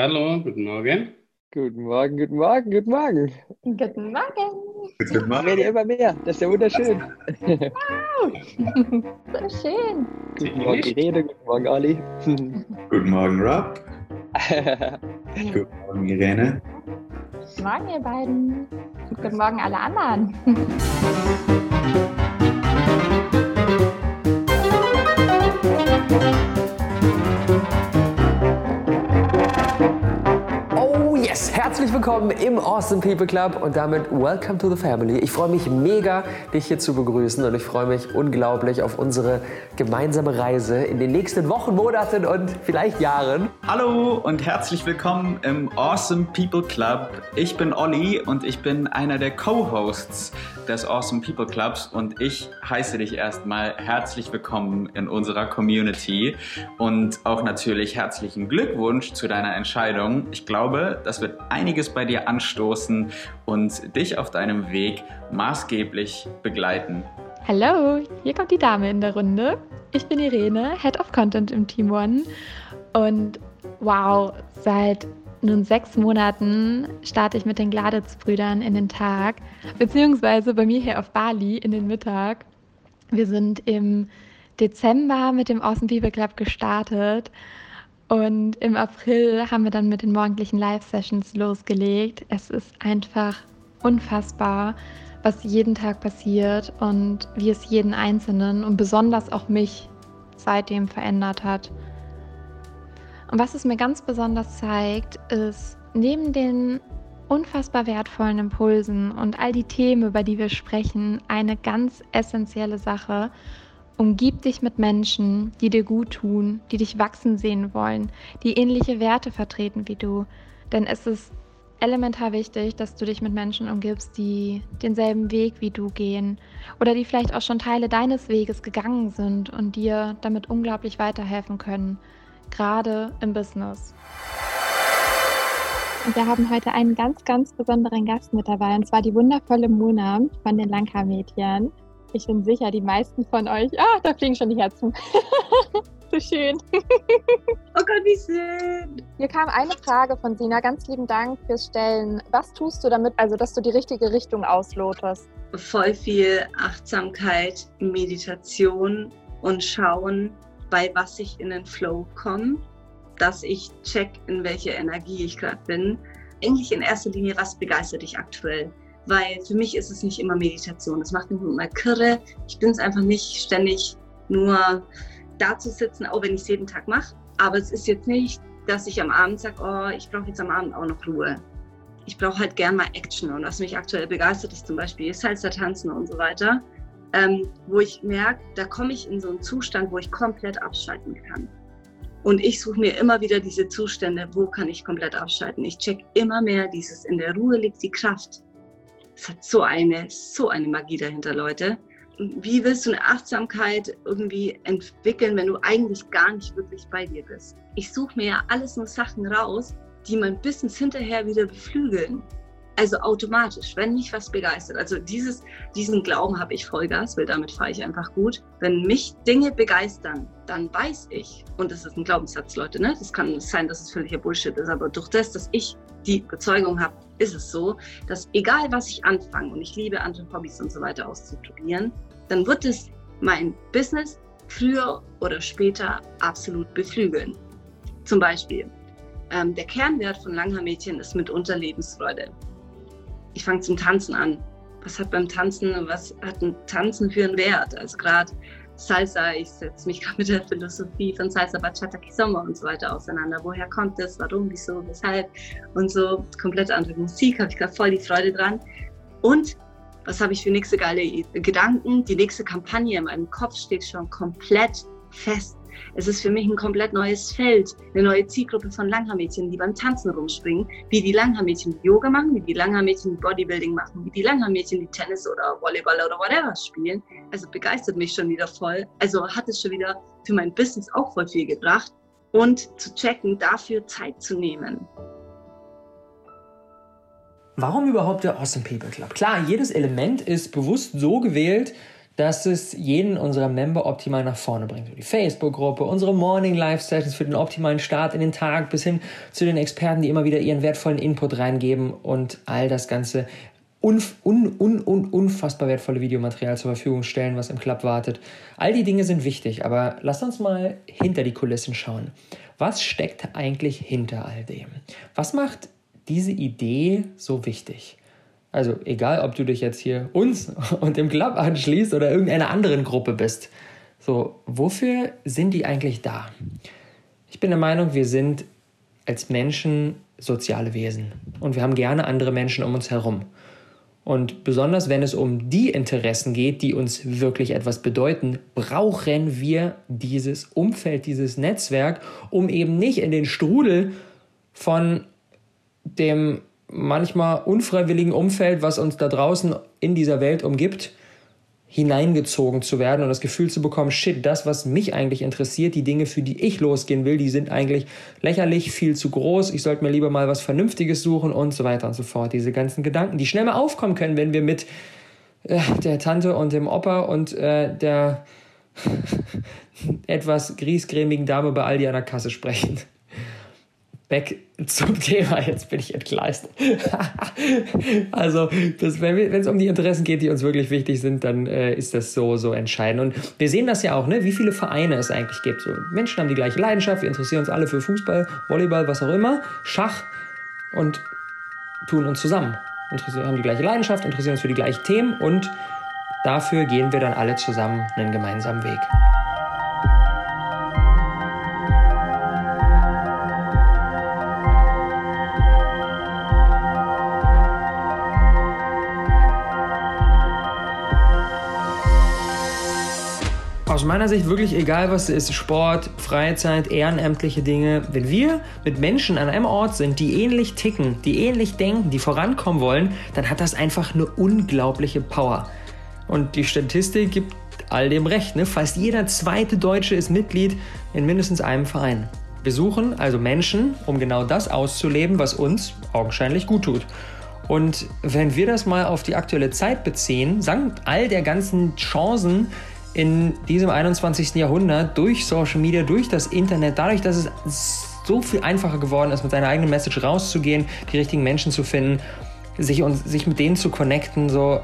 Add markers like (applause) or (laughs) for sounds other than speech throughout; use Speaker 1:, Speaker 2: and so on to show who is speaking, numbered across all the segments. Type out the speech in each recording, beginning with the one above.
Speaker 1: Hallo, guten Morgen.
Speaker 2: Guten Morgen, guten Morgen, guten Morgen.
Speaker 3: Guten Morgen.
Speaker 2: Guten Morgen. Werden immer mehr. Das ist ja wunderschön.
Speaker 3: Wow. so schön.
Speaker 2: Guten Morgen, Irene. Guten Morgen, Ali.
Speaker 4: Guten Morgen, Rob. (laughs) Guten Morgen, Irene.
Speaker 3: Guten Morgen, ihr beiden. Guten Morgen, alle anderen.
Speaker 5: Herzlich willkommen im Awesome People Club und damit Welcome to the Family. Ich freue mich mega, dich hier zu begrüßen und ich freue mich unglaublich auf unsere gemeinsame Reise in den nächsten Wochen, Monaten und vielleicht Jahren.
Speaker 6: Hallo und herzlich willkommen im Awesome People Club. Ich bin Olli und ich bin einer der Co-Hosts des Awesome People Clubs und ich heiße dich erstmal herzlich willkommen in unserer Community und auch natürlich herzlichen Glückwunsch zu deiner Entscheidung. Ich glaube, das wird einiges bei dir anstoßen und dich auf deinem Weg maßgeblich begleiten.
Speaker 3: Hallo, hier kommt die Dame in der Runde. Ich bin Irene, Head of Content im Team One und wow, seit nun sechs Monaten starte ich mit den Gladitz-Brüdern in den Tag, beziehungsweise bei mir hier auf Bali in den Mittag. Wir sind im Dezember mit dem People Club gestartet und im April haben wir dann mit den morgendlichen Live-Sessions losgelegt. Es ist einfach unfassbar, was jeden Tag passiert und wie es jeden Einzelnen und besonders auch mich seitdem verändert hat. Und was es mir ganz besonders zeigt, ist, neben den unfassbar wertvollen Impulsen und all die Themen, über die wir sprechen, eine ganz essentielle Sache. Umgib dich mit Menschen, die dir gut tun, die dich wachsen sehen wollen, die ähnliche Werte vertreten wie du. Denn es ist elementar wichtig, dass du dich mit Menschen umgibst, die denselben Weg wie du gehen oder die vielleicht auch schon Teile deines Weges gegangen sind und dir damit unglaublich weiterhelfen können gerade im Business. Und wir haben heute einen ganz, ganz besonderen Gast mit dabei, und zwar die wundervolle Mona von den Langhaar-Mädchen. Ich bin sicher, die meisten von euch, ah, da fliegen schon die Herzen. (laughs) so schön.
Speaker 7: oh Gott, wie schön.
Speaker 3: Hier kam eine Frage von Sina. Ganz lieben Dank fürs Stellen. Was tust du damit, also dass du die richtige Richtung auslotest?
Speaker 7: Voll viel Achtsamkeit, Meditation und Schauen, bei was ich in den Flow komme, dass ich check, in welcher Energie ich gerade bin. Eigentlich in erster Linie, was begeistert dich aktuell? Weil für mich ist es nicht immer Meditation. Das macht mich immer kirre. Ich bin es einfach nicht ständig nur da zu sitzen, auch wenn ich es jeden Tag mache. Aber es ist jetzt nicht, dass ich am Abend sage, oh, ich brauche jetzt am Abend auch noch Ruhe. Ich brauche halt gern mal Action. Und was mich aktuell begeistert, ist zum Beispiel Salsa tanzen und so weiter ähm, wo ich merke, da komme ich in so einen Zustand, wo ich komplett abschalten kann. Und ich suche mir immer wieder diese Zustände, wo kann ich komplett abschalten. Ich check immer mehr dieses, in der Ruhe liegt die Kraft. Es hat so eine, so eine Magie dahinter, Leute. Wie willst du eine Achtsamkeit irgendwie entwickeln, wenn du eigentlich gar nicht wirklich bei dir bist? Ich suche mir ja alles nur Sachen raus, die mein Business hinterher wieder beflügeln. Also automatisch, wenn mich was begeistert. Also dieses, diesen Glauben habe ich Vollgas, weil damit fahre ich einfach gut. Wenn mich Dinge begeistern, dann weiß ich, und das ist ein Glaubenssatz, Leute, ne? das kann sein, dass es völliger Bullshit ist, aber durch das, dass ich die Überzeugung habe, ist es so, dass egal was ich anfange, und ich liebe andere Hobbys und so weiter auszuprobieren, dann wird es mein Business früher oder später absolut beflügeln. Zum Beispiel, ähm, der Kernwert von Langhaar-Mädchen ist mitunter Lebensfreude ich fange zum Tanzen an. Was hat beim Tanzen, was hat ein Tanzen für einen Wert? Also gerade Salsa, ich setze mich (laughs) gerade mit der Philosophie von Salsa, Bachata, Kizomba und so weiter auseinander. Woher kommt das? Warum, wieso, weshalb? Und so komplett andere Musik, habe ich gerade voll die Freude dran. Und was habe ich für nächste geile Gedanken? Die nächste Kampagne in meinem Kopf steht schon komplett fest. Es ist für mich ein komplett neues Feld, eine neue Zielgruppe von Langhaarmädchen, die beim Tanzen rumspringen, wie die Langhaarmädchen Yoga machen, wie die Langhaarmädchen Bodybuilding machen, wie die Langhaarmädchen die Tennis oder Volleyball oder whatever spielen. Also begeistert mich schon wieder voll. Also hat es schon wieder für mein Business auch voll viel gebracht. Und zu checken, dafür Zeit zu nehmen.
Speaker 5: Warum überhaupt der Awesome People Club? Klar, jedes Element ist bewusst so gewählt, dass es jeden unserer Member optimal nach vorne bringt. Die Facebook-Gruppe, unsere Morning Live Sessions für den optimalen Start in den Tag bis hin zu den Experten, die immer wieder ihren wertvollen Input reingeben und all das Ganze unf un un un unfassbar wertvolle Videomaterial zur Verfügung stellen, was im Club wartet. All die Dinge sind wichtig, aber lasst uns mal hinter die Kulissen schauen. Was steckt eigentlich hinter all dem? Was macht diese Idee so wichtig? Also egal, ob du dich jetzt hier uns (laughs) und dem Club anschließt oder irgendeiner anderen Gruppe bist. So, wofür sind die eigentlich da? Ich bin der Meinung, wir sind als Menschen soziale Wesen und wir haben gerne andere Menschen um uns herum. Und besonders wenn es um die Interessen geht, die uns wirklich etwas bedeuten, brauchen wir dieses Umfeld, dieses Netzwerk, um eben nicht in den Strudel von dem manchmal unfreiwilligen Umfeld, was uns da draußen in dieser Welt umgibt, hineingezogen zu werden und das Gefühl zu bekommen, shit, das, was mich eigentlich interessiert, die Dinge, für die ich losgehen will, die sind eigentlich lächerlich, viel zu groß, ich sollte mir lieber mal was Vernünftiges suchen und so weiter und so fort. Diese ganzen Gedanken, die schnell mal aufkommen können, wenn wir mit äh, der Tante und dem Opa und äh, der (laughs) etwas griesgrämigen Dame bei Aldi an der Kasse sprechen back zum (laughs) Thema. Jetzt bin ich entgleist. (laughs) also, das, wenn es um die Interessen geht, die uns wirklich wichtig sind, dann äh, ist das so, so entscheidend. Und wir sehen das ja auch, ne, wie viele Vereine es eigentlich gibt. So, Menschen haben die gleiche Leidenschaft, wir interessieren uns alle für Fußball, Volleyball, was auch immer, Schach und tun uns zusammen. Interessieren, haben die gleiche Leidenschaft, interessieren uns für die gleichen Themen und dafür gehen wir dann alle zusammen einen gemeinsamen Weg. Meiner Sicht wirklich egal, was es ist, Sport, Freizeit, ehrenamtliche Dinge. Wenn wir mit Menschen an einem Ort sind, die ähnlich ticken, die ähnlich denken, die vorankommen wollen, dann hat das einfach eine unglaubliche Power. Und die Statistik gibt all dem recht. Ne? Fast jeder zweite Deutsche ist Mitglied in mindestens einem Verein. Wir suchen also Menschen, um genau das auszuleben, was uns augenscheinlich gut tut. Und wenn wir das mal auf die aktuelle Zeit beziehen, samt all der ganzen Chancen, in diesem 21. Jahrhundert durch Social Media, durch das Internet, dadurch, dass es so viel einfacher geworden ist, mit seiner eigenen Message rauszugehen, die richtigen Menschen zu finden, sich, und, sich mit denen zu connecten, so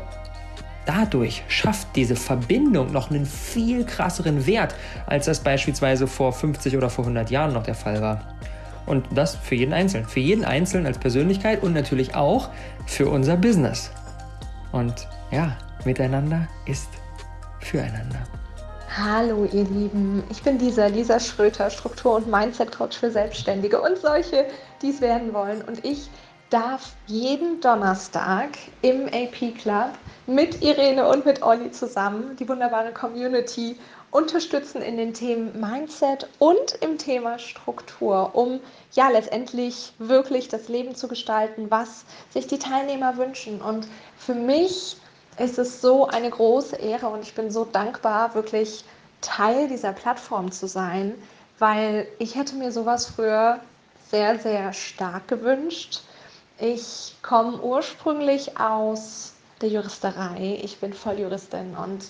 Speaker 5: dadurch schafft diese Verbindung noch einen viel krasseren Wert, als das beispielsweise vor 50 oder vor 100 Jahren noch der Fall war. Und das für jeden Einzelnen. Für jeden Einzelnen als Persönlichkeit und natürlich auch für unser Business. Und ja, miteinander ist füreinander.
Speaker 8: Hallo ihr Lieben, ich bin Lisa, Lisa Schröter, Struktur- und Mindset-Coach für Selbstständige und solche, die es werden wollen. Und ich darf jeden Donnerstag im AP Club mit Irene und mit Olli zusammen die wunderbare Community unterstützen in den Themen Mindset und im Thema Struktur, um ja letztendlich wirklich das Leben zu gestalten, was sich die Teilnehmer wünschen. Und für mich es ist so eine große Ehre und ich bin so dankbar, wirklich Teil dieser Plattform zu sein, weil ich hätte mir sowas früher sehr, sehr stark gewünscht. Ich komme ursprünglich aus der Juristerei. Ich bin Volljuristin und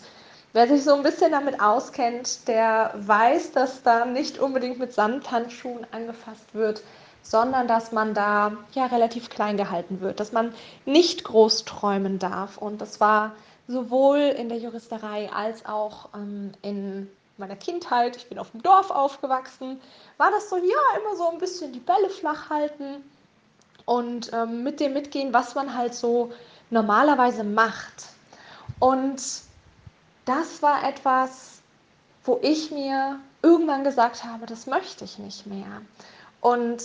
Speaker 8: wer sich so ein bisschen damit auskennt, der weiß, dass da nicht unbedingt mit Sandhandschuhen angefasst wird, sondern dass man da ja relativ klein gehalten wird, dass man nicht groß träumen darf. Und das war sowohl in der Juristerei als auch ähm, in meiner Kindheit, ich bin auf dem Dorf aufgewachsen, war das so, ja, immer so ein bisschen die Bälle flach halten und ähm, mit dem mitgehen, was man halt so normalerweise macht. Und das war etwas, wo ich mir irgendwann gesagt habe, das möchte ich nicht mehr. Und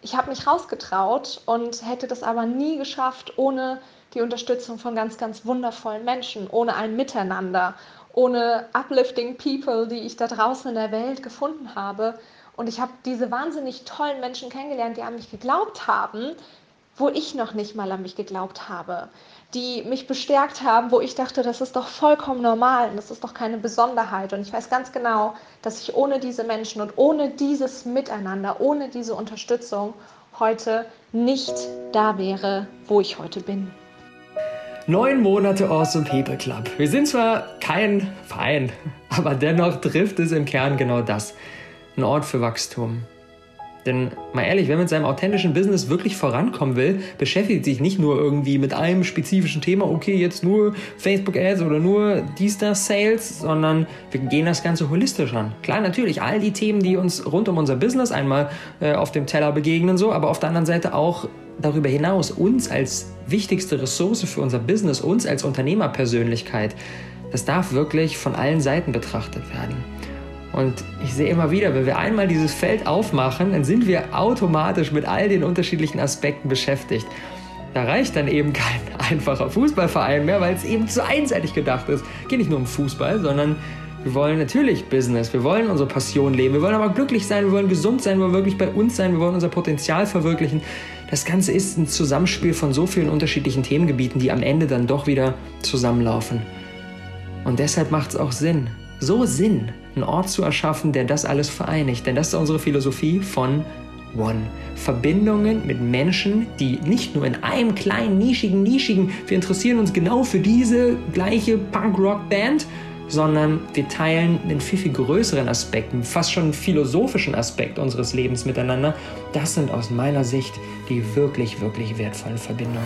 Speaker 8: ich habe mich rausgetraut und hätte das aber nie geschafft ohne die Unterstützung von ganz, ganz wundervollen Menschen, ohne ein Miteinander, ohne uplifting people, die ich da draußen in der Welt gefunden habe. Und ich habe diese wahnsinnig tollen Menschen kennengelernt, die an mich geglaubt haben, wo ich noch nicht mal an mich geglaubt habe die mich bestärkt haben, wo ich dachte, das ist doch vollkommen normal, das ist doch keine Besonderheit. Und ich weiß ganz genau, dass ich ohne diese Menschen und ohne dieses Miteinander, ohne diese Unterstützung heute nicht da wäre, wo ich heute bin.
Speaker 5: Neun Monate Awesome People Club. Wir sind zwar kein Verein, (laughs) aber dennoch trifft es im Kern genau das. Ein Ort für Wachstum, denn mal ehrlich, wer mit seinem authentischen Business wirklich vorankommen will, beschäftigt sich nicht nur irgendwie mit einem spezifischen Thema, okay, jetzt nur Facebook Ads oder nur dies, das Sales, sondern wir gehen das Ganze holistisch an. Klar, natürlich, all die Themen, die uns rund um unser Business einmal äh, auf dem Teller begegnen, so, aber auf der anderen Seite auch darüber hinaus uns als wichtigste Ressource für unser Business, uns als Unternehmerpersönlichkeit, das darf wirklich von allen Seiten betrachtet werden. Und ich sehe immer wieder, wenn wir einmal dieses Feld aufmachen, dann sind wir automatisch mit all den unterschiedlichen Aspekten beschäftigt. Da reicht dann eben kein (laughs) einfacher Fußballverein mehr, weil es eben zu einseitig gedacht ist. Geht nicht nur um Fußball, sondern wir wollen natürlich Business, wir wollen unsere Passion leben, wir wollen aber glücklich sein, wir wollen gesund sein, wir wollen wirklich bei uns sein, wir wollen unser Potenzial verwirklichen. Das Ganze ist ein Zusammenspiel von so vielen unterschiedlichen Themengebieten, die am Ende dann doch wieder zusammenlaufen. Und deshalb macht es auch Sinn, so Sinn, einen Ort zu erschaffen, der das alles vereinigt. Denn das ist unsere Philosophie von One. Verbindungen mit Menschen, die nicht nur in einem kleinen, nischigen, nischigen, wir interessieren uns genau für diese gleiche Punk-Rock-Band, sondern wir teilen einen viel, viel größeren Aspekt, fast schon einen philosophischen Aspekt unseres Lebens miteinander. Das sind aus meiner Sicht die wirklich, wirklich wertvollen Verbindungen.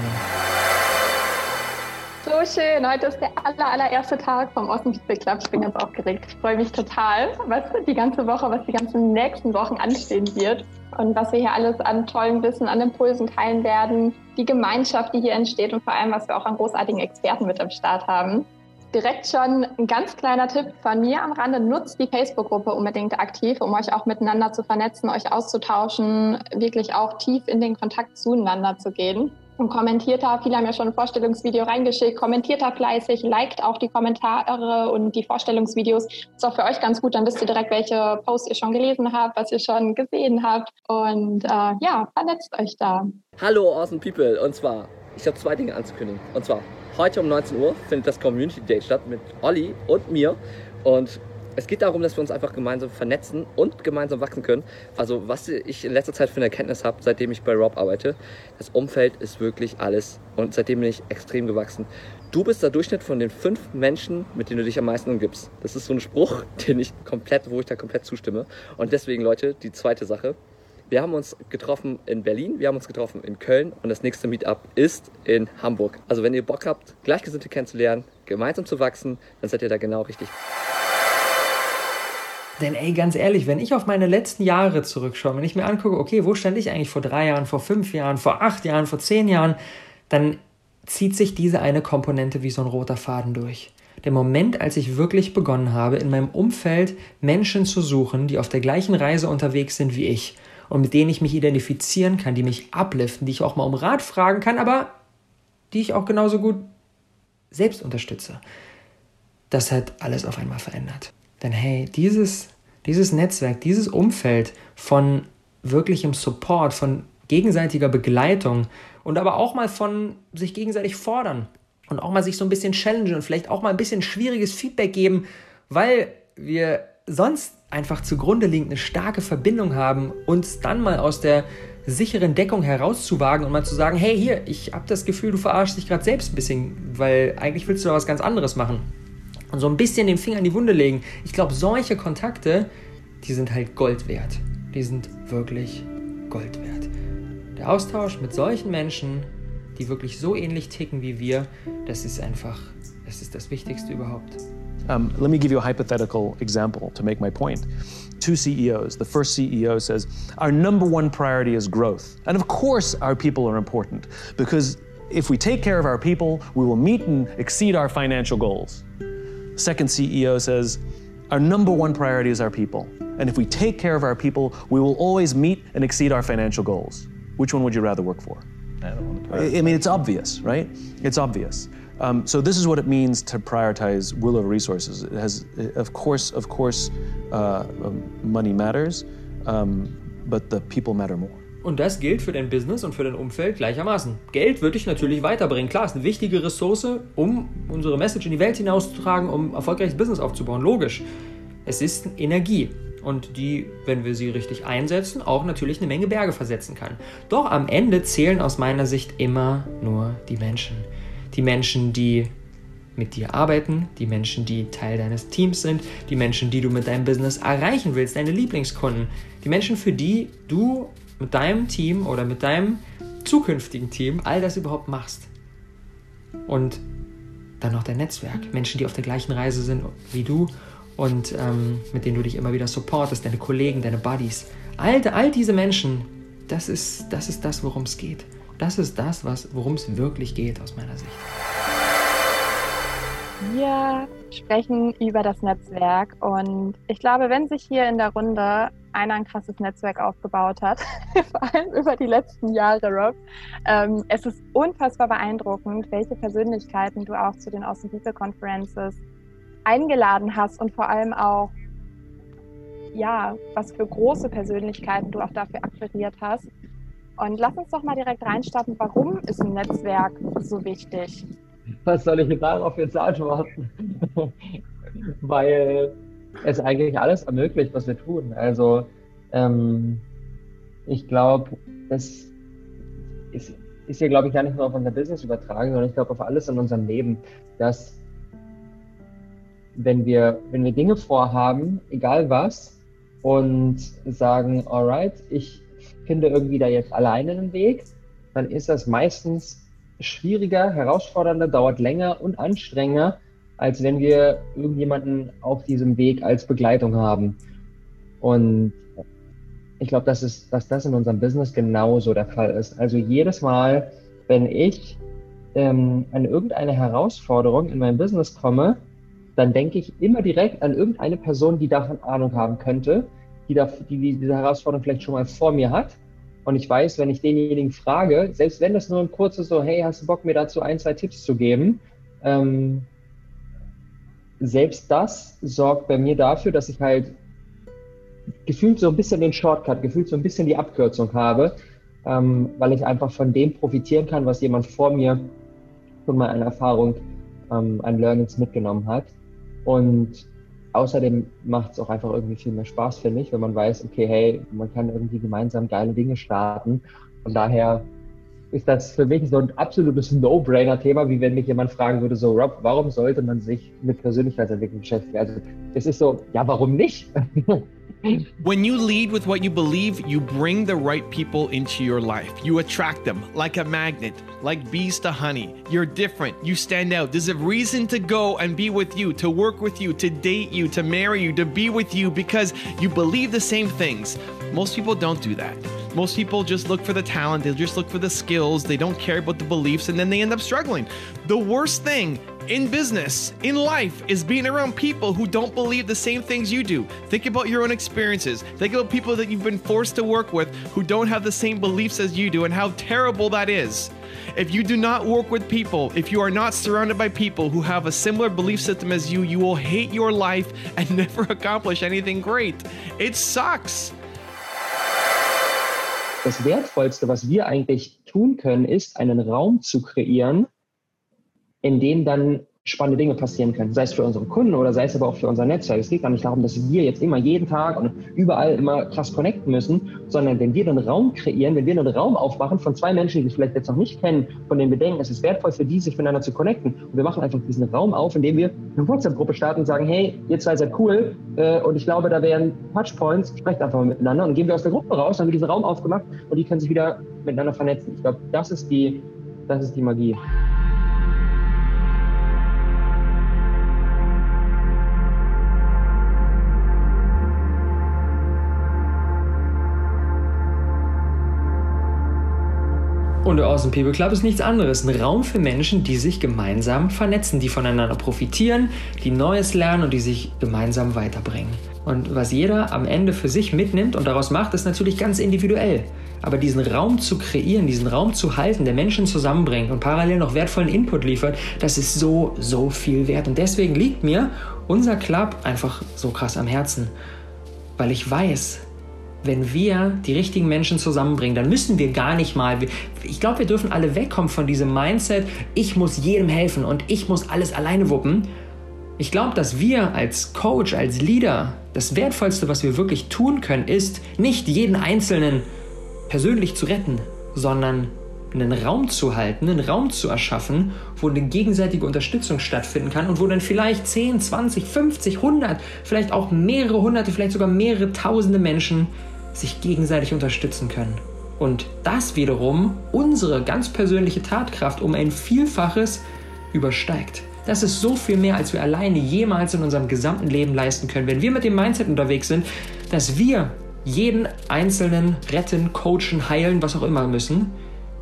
Speaker 3: So schön. Heute ist der aller, allererste Tag vom People Club. Ich bin ganz aufgeregt. Ich freue mich total, was die ganze Woche, was die ganzen nächsten Wochen anstehen wird und was wir hier alles an tollem Wissen, an Impulsen teilen werden, die Gemeinschaft, die hier entsteht und vor allem, was wir auch an großartigen Experten mit am Start haben. Direkt schon ein ganz kleiner Tipp von mir am Rande. Nutzt die Facebook-Gruppe unbedingt aktiv, um euch auch miteinander zu vernetzen, euch auszutauschen, wirklich auch tief in den Kontakt zueinander zu gehen und kommentiert da. Viele haben ja schon ein Vorstellungsvideo reingeschickt. Kommentiert da fleißig, liked auch die Kommentare und die Vorstellungsvideos. Ist auch für euch ganz gut, dann wisst ihr direkt, welche Posts ihr schon gelesen habt, was ihr schon gesehen habt. Und äh, ja, vernetzt euch da.
Speaker 1: Hallo, awesome people. Und zwar, ich habe zwei Dinge anzukündigen. Und zwar, heute um 19 Uhr findet das Community Date statt mit Olli und mir. Und es geht darum, dass wir uns einfach gemeinsam vernetzen und gemeinsam wachsen können. Also was ich in letzter Zeit für eine Erkenntnis habe, seitdem ich bei Rob arbeite, das Umfeld ist wirklich alles und seitdem bin ich extrem gewachsen. Du bist der Durchschnitt von den fünf Menschen, mit denen du dich am meisten umgibst. Das ist so ein Spruch, (laughs) den ich komplett, wo ich da komplett zustimme. Und deswegen, Leute, die zweite Sache. Wir haben uns getroffen in Berlin, wir haben uns getroffen in Köln und das nächste Meetup ist in Hamburg. Also wenn ihr Bock habt, Gleichgesinnte kennenzulernen, gemeinsam zu wachsen, dann seid ihr da genau richtig.
Speaker 5: Denn ey, ganz ehrlich, wenn ich auf meine letzten Jahre zurückschaue, wenn ich mir angucke, okay, wo stand ich eigentlich vor drei Jahren, vor fünf Jahren, vor acht Jahren, vor zehn Jahren, dann zieht sich diese eine Komponente wie so ein roter Faden durch. Der Moment, als ich wirklich begonnen habe, in meinem Umfeld Menschen zu suchen, die auf der gleichen Reise unterwegs sind wie ich und mit denen ich mich identifizieren kann, die mich upliften, die ich auch mal um Rat fragen kann, aber die ich auch genauso gut selbst unterstütze. Das hat alles auf einmal verändert. Denn hey, dieses, dieses Netzwerk, dieses Umfeld von wirklichem Support, von gegenseitiger Begleitung und aber auch mal von sich gegenseitig fordern und auch mal sich so ein bisschen challengen und vielleicht auch mal ein bisschen schwieriges Feedback geben, weil wir sonst einfach zugrunde liegend eine starke Verbindung haben, uns dann mal aus der sicheren Deckung herauszuwagen und mal zu sagen, hey hier, ich habe das Gefühl, du verarschst dich gerade selbst ein bisschen, weil eigentlich willst du da was ganz anderes machen und so ein bisschen den Finger in die Wunde legen. Ich glaube, solche Kontakte, die sind halt Gold wert. Die sind wirklich Gold wert. Der Austausch mit solchen Menschen, die wirklich so ähnlich ticken wie wir, das ist einfach, das ist das Wichtigste überhaupt.
Speaker 9: Um, let me give you a hypothetical example to make my point. Two CEOs. The first CEO says, Our number one priority is growth. And of course, our people are important because if we take care of our people, we will meet and exceed our financial goals. Second CEO says, Our number one priority is our people. And if we take care of our people, we will always meet and exceed our financial goals. Which one would you rather work for? I, don't want to. I mean, it's obvious, right? It's obvious. Um, so this is what it means to prioritize will over resources. It has, of course, of course, uh, um, money matters, um, but the people matter more.
Speaker 5: Und das gilt für dein Business und für dein Umfeld gleichermaßen. Geld wird dich natürlich weiterbringen. Klar, ist eine wichtige Ressource, um unsere Message in die Welt hinauszutragen, um erfolgreiches Business aufzubauen. Logisch. Es ist Energie und die, wenn wir sie richtig einsetzen, auch natürlich eine Menge Berge versetzen kann. Doch am Ende zählen aus meiner Sicht immer nur die Menschen. die Menschen, die mit dir arbeiten, die Menschen, die Teil deines Teams sind, die Menschen, die du mit deinem Business erreichen willst, deine Lieblingskunden, die Menschen, für die du mit deinem Team oder mit deinem zukünftigen Team all das überhaupt machst. Und dann noch dein Netzwerk, Menschen, die auf der gleichen Reise sind wie du und ähm, mit denen du dich immer wieder supportest, deine Kollegen, deine Buddies. All, all diese Menschen, das ist das, ist das worum es geht. Das ist das, worum es wirklich geht aus meiner Sicht.
Speaker 3: Wir sprechen über das Netzwerk und ich glaube, wenn sich hier in der Runde einer ein krasses Netzwerk aufgebaut hat, (laughs) vor allem über die letzten Jahre, Rob, ähm, es ist unfassbar beeindruckend, welche Persönlichkeiten du auch zu den Awesome People Conferences eingeladen hast und vor allem auch, ja, was für große Persönlichkeiten du auch dafür akquiriert hast. Und lass uns doch mal direkt reinstarten, warum ist ein Netzwerk so wichtig?
Speaker 2: Was soll ich darauf jetzt antworten? (laughs) Weil es eigentlich alles ermöglicht, was wir tun. Also ähm, ich glaube, das ist, ist hier, glaube ich, gar nicht nur auf unser Business übertragen, sondern ich glaube auf alles in unserem Leben, dass wenn wir, wenn wir Dinge vorhaben, egal was, und sagen, alright, ich finde irgendwie da jetzt alleine einen Weg, dann ist das meistens schwieriger, herausfordernder, dauert länger und anstrengender, als wenn wir irgendjemanden auf diesem Weg als Begleitung haben. Und ich glaube, dass, dass das in unserem Business genauso der Fall ist. Also jedes Mal, wenn ich ähm, an irgendeine Herausforderung in meinem Business komme, dann denke ich immer direkt an irgendeine Person, die davon Ahnung haben könnte, die, da, die diese Herausforderung vielleicht schon mal vor mir hat und ich weiß, wenn ich denjenigen frage, selbst wenn das nur ein kurzes so, hey, hast du Bock, mir dazu ein, zwei Tipps zu geben? Ähm, selbst das sorgt bei mir dafür, dass ich halt gefühlt so ein bisschen den Shortcut, gefühlt so ein bisschen die Abkürzung habe, ähm, weil ich einfach von dem profitieren kann, was jemand vor mir schon mal eine Erfahrung, ähm, an Learnings mitgenommen hat. Und Außerdem macht es auch einfach irgendwie viel mehr Spaß, finde ich, wenn man weiß, okay, hey, man kann irgendwie gemeinsam geile Dinge starten. Von daher ist das für mich so ein absolutes No-Brainer-Thema, wie wenn mich jemand fragen würde, so Rob, warum sollte man sich mit Persönlichkeitsentwicklung beschäftigen? Also es ist so, ja, warum nicht? (laughs)
Speaker 10: when you lead with what you believe, you bring the right people into your life. You attract them like a magnet, like bees to honey. You're different. You stand out. There's a reason to go and be with you, to work with you, to date you, to marry you, to be with you because you believe the same things. Most people don't do that. Most people just look for the talent, they just look for the skills, they don't care about the beliefs, and then they end up struggling. The worst thing in business, in life, is being around people who don't believe the same things you do. Think about your own experiences. Think about people that you've been forced to work with who don't have the same beliefs as you do and how terrible that is. If you do not work with people, if you are not surrounded by people who have a similar belief system as you, you will hate your life and (laughs) never accomplish anything great. It sucks.
Speaker 2: Das Wertvollste, was wir eigentlich tun können, ist, einen Raum zu kreieren, in dem dann spannende Dinge passieren können, sei es für unsere Kunden oder sei es aber auch für unser Netzwerk. Es geht gar nicht darum, dass wir jetzt immer jeden Tag und überall immer krass connecten müssen, sondern wenn wir einen Raum kreieren, wenn wir einen Raum aufmachen von zwei Menschen, die sich vielleicht jetzt noch nicht kennen, von denen wir denken, es ist wertvoll für die, sich miteinander zu connecten und wir machen einfach diesen Raum auf, indem wir eine WhatsApp-Gruppe starten und sagen, hey, ihr zwei seid cool äh, und ich glaube, da wären Touchpoints, sprecht einfach mal miteinander und gehen wir aus der Gruppe raus, dann haben wir diesen Raum aufgemacht und die können sich wieder miteinander vernetzen. Ich glaube, das ist die, das ist die Magie.
Speaker 5: Und der Awesome People Club ist nichts anderes. Ein Raum für Menschen, die sich gemeinsam vernetzen, die voneinander profitieren, die Neues lernen und die sich gemeinsam weiterbringen. Und was jeder am Ende für sich mitnimmt und daraus macht, ist natürlich ganz individuell. Aber diesen Raum zu kreieren, diesen Raum zu halten, der Menschen zusammenbringt und parallel noch wertvollen Input liefert, das ist so, so viel wert. Und deswegen liegt mir unser Club einfach so krass am Herzen. Weil ich weiß, wenn wir die richtigen Menschen zusammenbringen, dann müssen wir gar nicht mal, ich glaube, wir dürfen alle wegkommen von diesem Mindset, ich muss jedem helfen und ich muss alles alleine wuppen. Ich glaube, dass wir als Coach, als Leader, das Wertvollste, was wir wirklich tun können, ist, nicht jeden Einzelnen persönlich zu retten, sondern einen Raum zu halten, einen Raum zu erschaffen, wo eine gegenseitige Unterstützung stattfinden kann und wo dann vielleicht 10, 20, 50, 100, vielleicht auch mehrere hunderte, vielleicht sogar mehrere tausende Menschen sich gegenseitig unterstützen können. Und das wiederum unsere ganz persönliche Tatkraft um ein Vielfaches übersteigt. Das ist so viel mehr, als wir alleine jemals in unserem gesamten Leben leisten können. Wenn wir mit dem Mindset unterwegs sind, dass wir jeden Einzelnen retten, coachen, heilen, was auch immer müssen,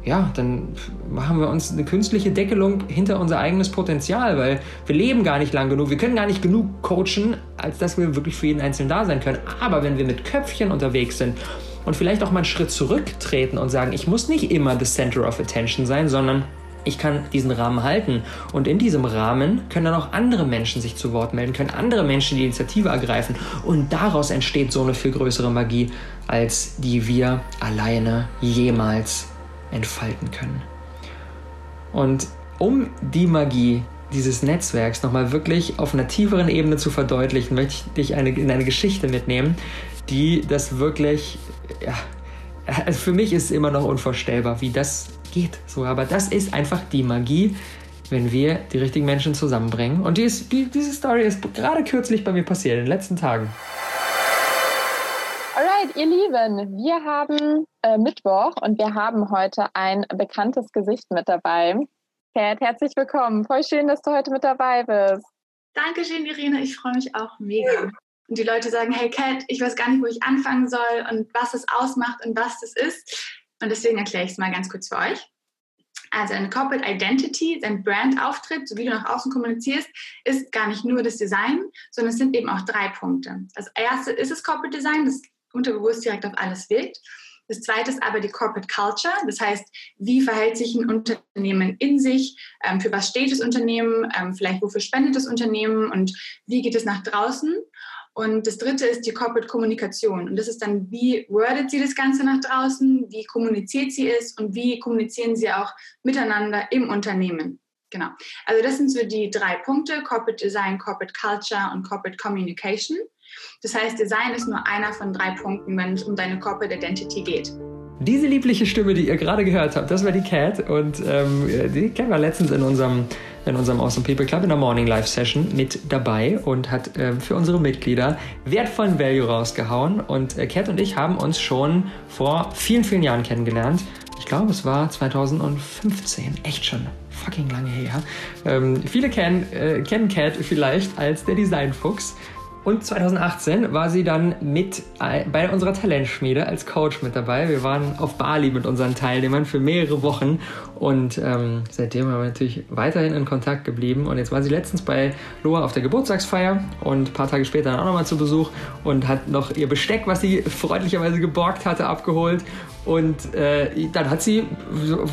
Speaker 5: ja, dann machen wir uns eine künstliche Deckelung hinter unser eigenes Potenzial, weil wir leben gar nicht lang genug, wir können gar nicht genug coachen, als dass wir wirklich für jeden Einzelnen da sein können. Aber wenn wir mit Köpfchen unterwegs sind und vielleicht auch mal einen Schritt zurücktreten und sagen, ich muss nicht immer the center of attention sein, sondern ich kann diesen Rahmen halten. Und in diesem Rahmen können dann auch andere Menschen sich zu Wort melden, können andere Menschen die Initiative ergreifen. Und daraus entsteht so eine viel größere Magie, als die wir alleine jemals entfalten können. Und um die Magie dieses Netzwerks nochmal wirklich auf einer tieferen Ebene zu verdeutlichen, möchte ich dich eine, in eine Geschichte mitnehmen, die das wirklich, ja, also für mich ist es immer noch unvorstellbar, wie das geht. So, aber das ist einfach die Magie, wenn wir die richtigen Menschen zusammenbringen. Und die ist, die, diese Story ist gerade kürzlich bei mir passiert, in den letzten Tagen.
Speaker 3: Alright, ihr Lieben, wir haben äh, Mittwoch und wir haben heute ein bekanntes Gesicht mit dabei. Kat, herzlich willkommen. Voll schön, dass du heute mit dabei bist.
Speaker 11: Dankeschön, Irene. Ich freue mich auch mega. Und die Leute sagen, hey Kat, ich weiß gar nicht, wo ich anfangen soll und was es ausmacht und was das ist. Und deswegen erkläre ich es mal ganz kurz für euch. Also eine Corporate Identity, dein Brandauftritt, so wie du nach außen kommunizierst, ist gar nicht nur das Design, sondern es sind eben auch drei Punkte. Das erste ist das Corporate Design, das unterbewusst direkt auf alles wirkt. Das zweite ist aber die Corporate Culture, das heißt, wie verhält sich ein Unternehmen in sich, ähm, für was steht das Unternehmen, ähm, vielleicht wofür spendet das Unternehmen und wie geht es nach draußen. Und das dritte ist die Corporate Kommunikation. Und das ist dann, wie wordet sie das Ganze nach draußen, wie kommuniziert sie es und wie kommunizieren sie auch miteinander im Unternehmen. Genau. Also das sind so die drei Punkte, Corporate Design, Corporate Culture und Corporate Communication. Das heißt, Design ist nur einer von drei Punkten, wenn es um deine Corporate Identity geht.
Speaker 5: Diese liebliche Stimme, die ihr gerade gehört habt, das war die Cat und ähm, die kennen wir letztens in unserem, in unserem Awesome People Club in der Morning Live Session mit dabei und hat ähm, für unsere Mitglieder wertvollen Value rausgehauen. Und äh, Cat und ich haben uns schon vor vielen, vielen Jahren kennengelernt. Ich glaube, es war 2015, echt schon fucking lange her. Ähm, viele kennen, äh, kennen Cat vielleicht als der Designfuchs. Und 2018 war sie dann mit bei unserer Talentschmiede als Coach mit dabei. Wir waren auf Bali mit unseren Teilnehmern für mehrere Wochen und ähm, seitdem haben wir natürlich weiterhin in Kontakt geblieben. Und jetzt war sie letztens bei Loa auf der Geburtstagsfeier und ein paar Tage später dann auch nochmal zu Besuch und hat noch ihr Besteck, was sie freundlicherweise geborgt hatte, abgeholt. Und äh, dann hat sie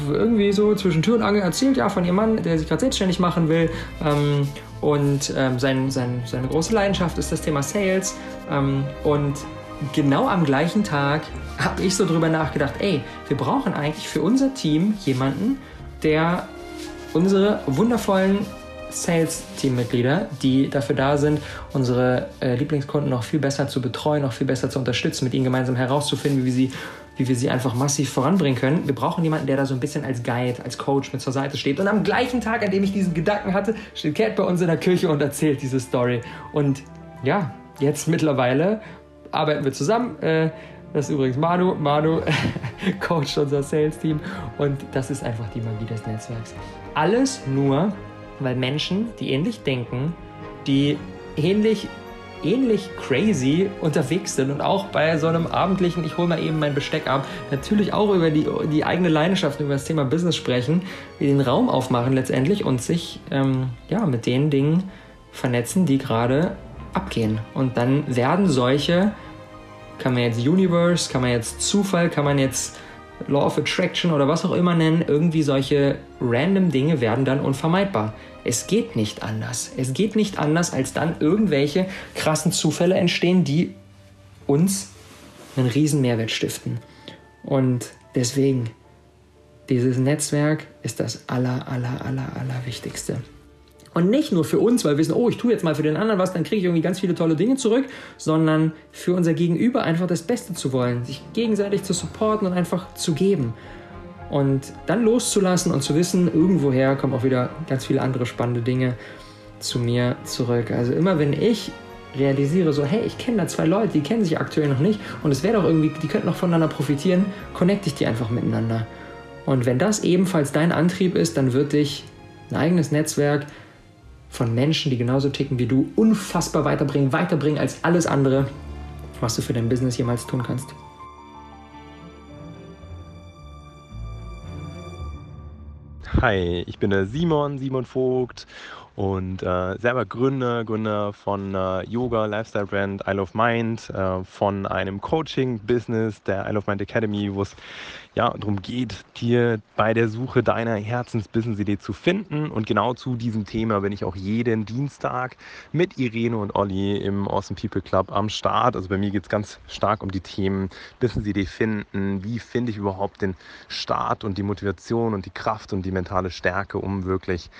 Speaker 5: irgendwie so zwischen Tür und Angel erzählt, ja, von ihrem Mann, der sich gerade selbstständig machen will. Ähm, und ähm, sein, sein, seine große Leidenschaft ist das Thema Sales. Ähm, und genau am gleichen Tag habe ich so drüber nachgedacht, ey, wir brauchen eigentlich für unser Team jemanden, der unsere wundervollen Sales-Teammitglieder, die dafür da sind, unsere äh, Lieblingskunden noch viel besser zu betreuen, noch viel besser zu unterstützen, mit ihnen gemeinsam herauszufinden, wie sie wie wir sie einfach massiv voranbringen können. Wir brauchen jemanden, der da so ein bisschen als Guide, als Coach mit zur Seite steht. Und am gleichen Tag, an dem ich diesen Gedanken hatte, steht Cat bei uns in der Küche und erzählt diese Story. Und ja, jetzt mittlerweile arbeiten wir zusammen. Äh, das ist übrigens Manu. Manu (laughs) coacht unser Sales-Team. Und das ist einfach die Magie des Netzwerks. Alles nur, weil Menschen, die ähnlich denken, die ähnlich ähnlich crazy unterwegs sind und auch bei so einem abendlichen, ich hole mal eben mein Besteck ab, natürlich auch über die, die eigene Leidenschaft, über das Thema Business sprechen, den Raum aufmachen letztendlich und sich ähm, ja, mit den Dingen vernetzen, die gerade abgehen. Und dann werden solche, kann man jetzt Universe, kann man jetzt Zufall, kann man jetzt Law of Attraction oder was auch immer nennen, irgendwie solche random Dinge werden dann unvermeidbar. Es geht nicht anders. Es geht nicht anders, als dann irgendwelche krassen Zufälle entstehen, die uns einen riesen Mehrwert stiften. Und deswegen, dieses Netzwerk ist das aller, aller, aller, aller Wichtigste. Und nicht nur für uns, weil wir wissen, oh, ich tue jetzt mal für den anderen was, dann kriege ich irgendwie ganz viele tolle Dinge zurück, sondern für unser Gegenüber einfach das Beste zu wollen, sich gegenseitig zu supporten und einfach zu geben.
Speaker 12: und dann loszulassen und zu wissen, irgendwoher kommen auch wieder ganz viele andere spannende Dinge zu mir zurück. Also immer wenn ich realisiere, so, hey, ich kenne da zwei Leute, die kennen sich aktuell noch nicht und es wäre doch irgendwie, die könnten noch voneinander profitieren, connecte ich die einfach miteinander. Und wenn das ebenfalls dein Antrieb ist, dann wird dich ein eigenes Netzwerk von Menschen, die genauso ticken wie du, unfassbar weiterbringen, weiterbringen als alles andere, was du für dein Business jemals tun kannst.
Speaker 13: Hi, ich bin der Simon, Simon Vogt und äh, selber Gründer, Gründer von äh, Yoga, Lifestyle Brand I Love Mind, äh, von einem Coaching-Business, der I Love Mind Academy, wo es ja, darum geht, dir bei der Suche deiner Herzens-Business-Idee zu finden. Und genau zu diesem Thema bin ich auch jeden Dienstag mit Irene und Olli im Awesome People Club am Start. Also bei mir geht es ganz stark um die Themen Business-Idee finden. Wie finde ich überhaupt den Start und die Motivation und die Kraft und die mentale Stärke, um wirklich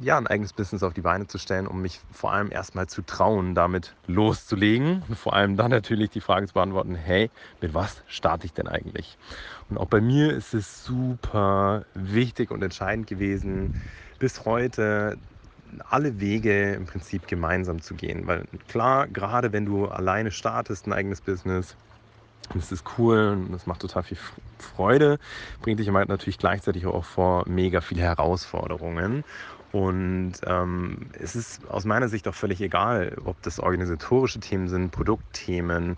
Speaker 13: ja, ein eigenes Business auf die Beine zu stellen, um mich vor allem erstmal zu trauen, damit loszulegen. Und vor allem dann natürlich die Frage zu beantworten, hey, mit was starte ich denn eigentlich? Und auch bei mir ist es super wichtig und entscheidend gewesen, bis heute alle Wege im Prinzip gemeinsam zu gehen. Weil klar, gerade wenn du alleine startest, ein eigenes Business, das ist cool und das macht total viel Freude, bringt dich aber natürlich gleichzeitig auch vor mega viele Herausforderungen. Und ähm, es ist aus meiner Sicht auch völlig egal, ob das organisatorische Themen sind, Produktthemen,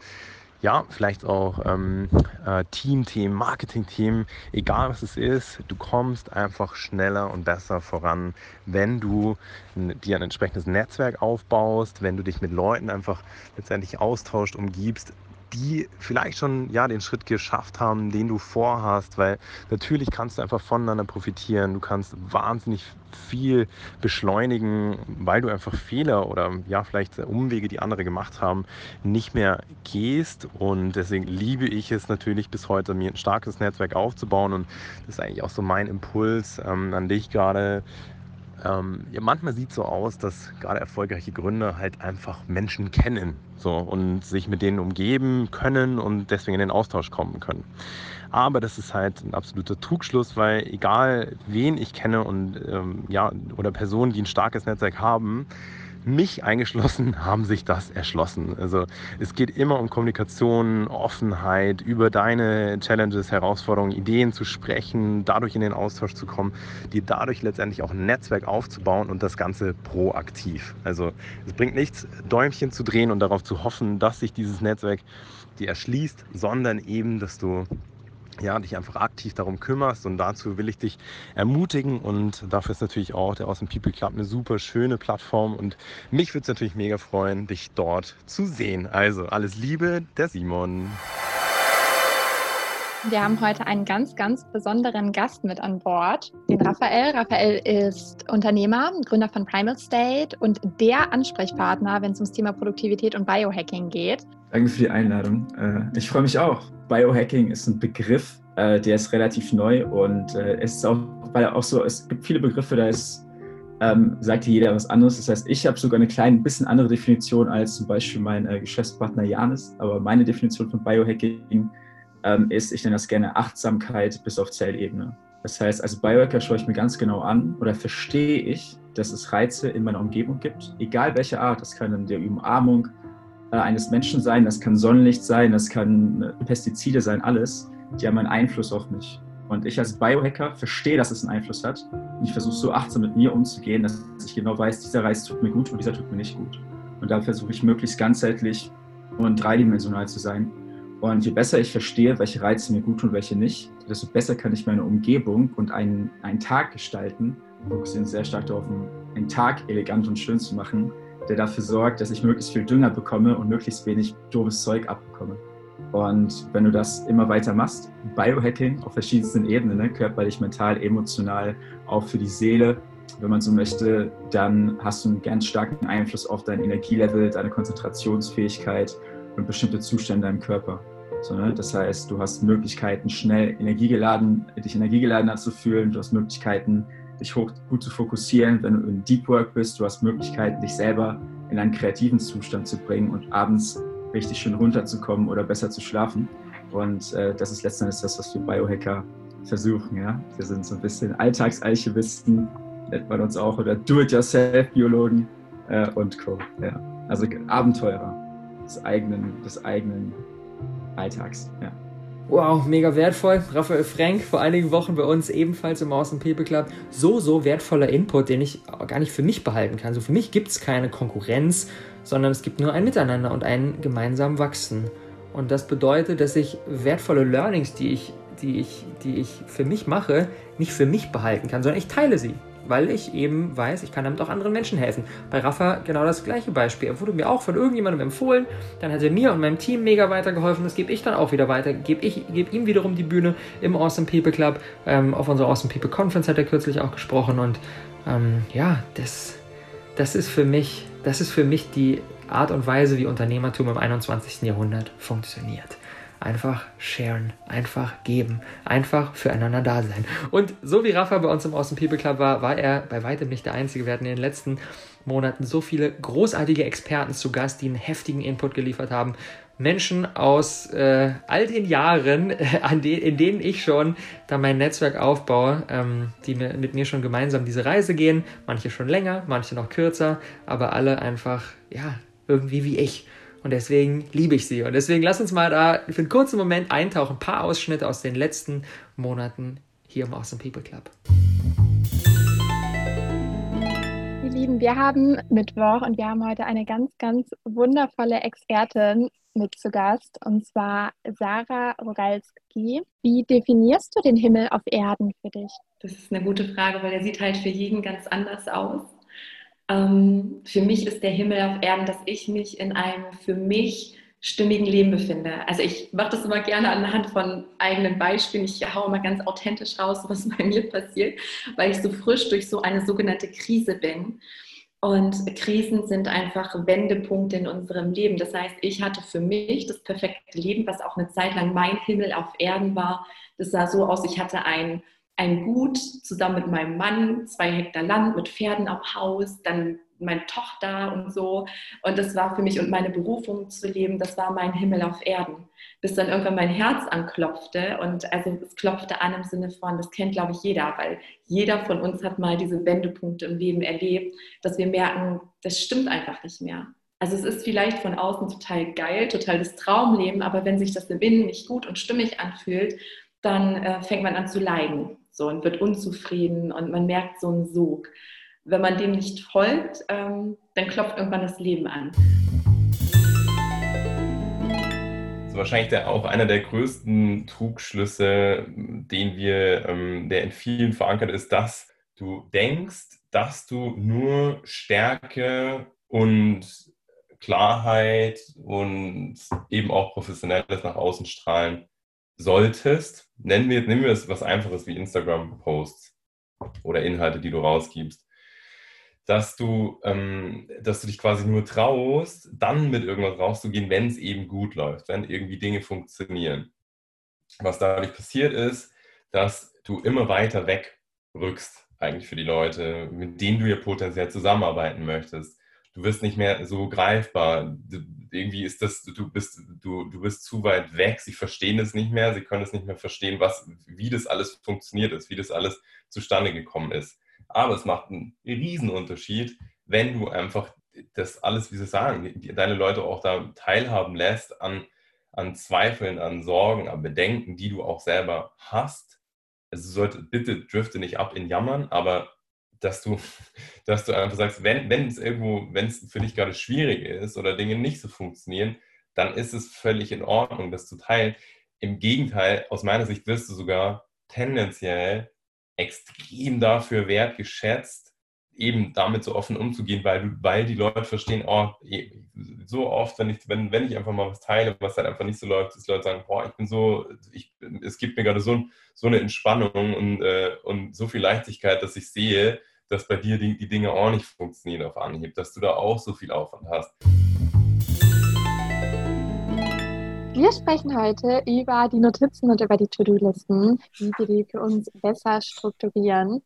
Speaker 13: ja, vielleicht auch ähm, äh, Teamthemen, Marketingthemen, egal was es ist, du kommst einfach schneller und besser voran, wenn du dir ein entsprechendes Netzwerk aufbaust, wenn du dich mit Leuten einfach letztendlich austauscht, umgibst, die vielleicht schon ja den Schritt geschafft haben, den du vorhast, weil natürlich kannst du einfach voneinander profitieren. Du kannst wahnsinnig viel beschleunigen, weil du einfach Fehler oder ja vielleicht Umwege, die andere gemacht haben, nicht mehr gehst. Und deswegen liebe ich es natürlich bis heute, mir ein starkes Netzwerk aufzubauen. Und das ist eigentlich auch so mein Impuls ähm, an dich gerade ähm, ja, manchmal sieht es so aus, dass gerade erfolgreiche Gründer halt einfach Menschen kennen so, und sich mit denen umgeben können und deswegen in den Austausch kommen können. Aber das ist halt ein absoluter Trugschluss, weil egal wen ich kenne und ähm, ja, oder Personen, die ein starkes Netzwerk haben, mich eingeschlossen, (laughs) haben sich das erschlossen. Also es geht immer um Kommunikation, Offenheit, über deine Challenges, Herausforderungen, Ideen zu sprechen, dadurch in den Austausch zu kommen, dir dadurch letztendlich auch ein Netzwerk aufzubauen und das Ganze proaktiv. Also es bringt nichts, Däumchen zu drehen und darauf zu hoffen, dass sich dieses Netzwerk dir erschließt, sondern eben, dass du ja, dich einfach aktiv darum kümmerst. Und dazu will ich dich ermutigen. Und dafür ist natürlich auch der Awesome People Club eine super schöne Plattform. Und mich würde es natürlich mega freuen, dich dort zu sehen. Also alles Liebe, der Simon.
Speaker 3: Wir haben heute einen ganz, ganz besonderen Gast mit an Bord, den Raphael. Raphael ist Unternehmer, Gründer von Primal State und der Ansprechpartner, wenn es ums Thema Produktivität und Biohacking geht.
Speaker 14: Danke für die Einladung. Äh, ich freue mich auch. Biohacking ist ein Begriff, äh, der ist relativ neu und äh, es ist auch, weil auch so, es gibt viele Begriffe, da ist, ähm, sagt jeder was anderes. Das heißt, ich habe sogar eine kleine, bisschen andere Definition als zum Beispiel mein Geschäftspartner Janis, aber meine Definition von Biohacking ähm, ist, ich nenne das gerne Achtsamkeit bis auf Zellebene. Das heißt, als Biohacker schaue ich mir ganz genau an oder verstehe ich, dass es Reize in meiner Umgebung gibt, egal welche Art. Das kann in der Umarmung äh, eines Menschen sein, das kann Sonnenlicht sein, das kann äh, Pestizide sein, alles. Die haben einen Einfluss auf mich. Und ich als Biohacker verstehe, dass es einen Einfluss hat. Und ich versuche so achtsam mit mir umzugehen, dass ich genau weiß, dieser Reiz tut mir gut und dieser tut mir nicht gut. Und da versuche ich möglichst ganzheitlich und dreidimensional zu sein und je besser ich verstehe, welche Reize mir gut und welche nicht, desto besser kann ich meine Umgebung und einen, einen Tag gestalten. Wir fokussieren sehr stark darauf, einen Tag elegant und schön zu machen, der dafür sorgt, dass ich möglichst viel Dünger bekomme und möglichst wenig doofes Zeug abbekomme. Und wenn du das immer weiter machst, Biohacking auf verschiedensten Ebenen, ne, körperlich, mental, emotional, auch für die Seele, wenn man so möchte, dann hast du einen ganz starken Einfluss auf dein Energielevel, deine Konzentrationsfähigkeit und bestimmte Zustände im Körper. So, ne? Das heißt, du hast Möglichkeiten, schnell energiegeladen, dich energiegeladener zu fühlen. Du hast Möglichkeiten, dich hoch, gut zu fokussieren, wenn du in Deep Work bist. Du hast Möglichkeiten, dich selber in einen kreativen Zustand zu bringen und abends richtig schön runterzukommen oder besser zu schlafen. Und äh, das ist letztendlich das, was wir Biohacker versuchen. Ja? Wir sind so ein bisschen Alltagsalchemisten, nennt man uns auch, oder Do-it-yourself-Biologen äh, und Co. Ja. Also Abenteurer des eigenen, des eigenen Alltags. Ja.
Speaker 5: Wow, mega wertvoll. Raphael Frank vor einigen Wochen bei uns ebenfalls im Awesome People Club. So, so wertvoller Input, den ich gar nicht für mich behalten kann. So für mich gibt es keine Konkurrenz, sondern es gibt nur ein Miteinander und ein gemeinsam Wachsen. Und das bedeutet, dass ich wertvolle Learnings, die ich, die ich, die ich für mich mache, nicht für mich behalten kann, sondern ich teile sie weil ich eben weiß, ich kann damit auch anderen Menschen helfen. Bei Rafa genau das gleiche Beispiel. Er wurde mir auch von irgendjemandem empfohlen, dann hat er mir und meinem Team mega weitergeholfen, das gebe ich dann auch wieder weiter, gebe ich gebe ihm wiederum die Bühne im Awesome People Club. Ähm, auf unserer Awesome People Conference hat er kürzlich auch gesprochen und ähm, ja, das, das ist für mich, das ist für mich die Art und Weise, wie Unternehmertum im 21. Jahrhundert funktioniert. Einfach sharen, einfach geben, einfach füreinander da sein. Und so wie Rafa bei uns im Awesome People Club war, war er bei weitem nicht der Einzige. Wir hatten in den letzten Monaten so viele großartige Experten zu Gast, die einen heftigen Input geliefert haben. Menschen aus äh, all den Jahren, (laughs) äh, de in denen ich schon da mein Netzwerk aufbaue, ähm, die mir, mit mir schon gemeinsam diese Reise gehen. Manche schon länger, manche noch kürzer, aber alle einfach, ja, irgendwie wie ich. Und deswegen liebe ich sie. Und deswegen lass uns mal da für einen kurzen Moment eintauchen. Ein paar Ausschnitte aus den letzten Monaten hier im Awesome People Club.
Speaker 3: Ihr Lieben, wir haben Mittwoch und wir haben heute eine ganz, ganz wundervolle Expertin mit zu Gast und zwar Sarah Rogalski. Wie definierst du den Himmel auf Erden für dich?
Speaker 15: Das ist eine gute Frage, weil er sieht halt für jeden ganz anders aus. Ähm, für mich ist der Himmel auf Erden, dass ich mich in einem für mich stimmigen Leben befinde. Also ich mache das immer gerne anhand von eigenen Beispielen. Ich haue mal ganz authentisch raus, (laughs) was bei mir passiert, weil ich so frisch durch so eine sogenannte Krise bin. Und Krisen sind einfach Wendepunkte in unserem Leben. Das heißt, ich hatte für mich das perfekte Leben, was auch eine Zeit lang mein Himmel auf Erden war. Das sah so aus, ich hatte ein ein Gut zusammen mit meinem Mann, zwei Hektar Land mit Pferden am Haus, dann meine Tochter und so. Und das war für mich und meine Berufung zu leben, das war mein Himmel auf Erden. Bis dann irgendwann mein Herz anklopfte und also es klopfte an im Sinne von, das kennt glaube ich jeder, weil jeder von uns hat mal diese Wendepunkte im Leben erlebt, dass wir merken, das stimmt einfach nicht mehr. Also es ist vielleicht von außen total geil, total das Traumleben, aber wenn sich das im Innen nicht gut und stimmig anfühlt, dann äh, fängt man an zu leiden so und wird unzufrieden und man merkt so einen Sog. Wenn man dem nicht folgt, ähm, dann klopft irgendwann das Leben an.
Speaker 16: Das ist wahrscheinlich der, auch einer der größten Trugschlüsse, den wir, ähm, der in vielen verankert ist, dass du denkst, dass du nur Stärke und Klarheit und eben auch professionelles nach außen strahlen solltest, nennen wir, nehmen wir es was Einfaches wie Instagram-Posts oder Inhalte, die du rausgibst, dass du, ähm, dass du dich quasi nur traust, dann mit irgendwas rauszugehen, wenn es eben gut läuft, wenn irgendwie Dinge funktionieren. Was dadurch passiert ist, dass du immer weiter wegrückst eigentlich für die Leute, mit denen du ja potenziell zusammenarbeiten möchtest du wirst nicht mehr so greifbar. Irgendwie ist das, du bist, du, du bist zu weit weg, sie verstehen es nicht mehr, sie können es nicht mehr verstehen, was, wie das alles funktioniert ist, wie das alles zustande gekommen ist. Aber es macht einen Riesenunterschied, wenn du einfach das alles, wie sie sagen, deine Leute auch da teilhaben lässt an, an Zweifeln, an Sorgen, an Bedenken, die du auch selber hast. Also sollte, bitte drifte nicht ab in Jammern, aber dass du, (laughs) dass du einfach sagst, wenn, wenn es irgendwo, wenn es für dich gerade schwierig ist oder Dinge nicht so funktionieren, dann ist es völlig in Ordnung, das zu teilen. Im Gegenteil, aus meiner Sicht wirst du sogar tendenziell extrem dafür wertgeschätzt, eben damit so offen umzugehen, weil, weil die Leute verstehen, oh, so oft, wenn ich, wenn, wenn ich einfach mal was teile, was halt einfach nicht so läuft, dass Leute sagen, boah, ich bin so, ich, es gibt mir gerade so, so eine Entspannung und, äh, und so viel Leichtigkeit, dass ich sehe, dass bei dir die, die Dinge auch nicht funktionieren auf Anhieb, dass du da auch so viel Aufwand hast.
Speaker 3: Wir sprechen heute über die Notizen und über die To-Do-Listen, wie wir die für uns besser strukturieren.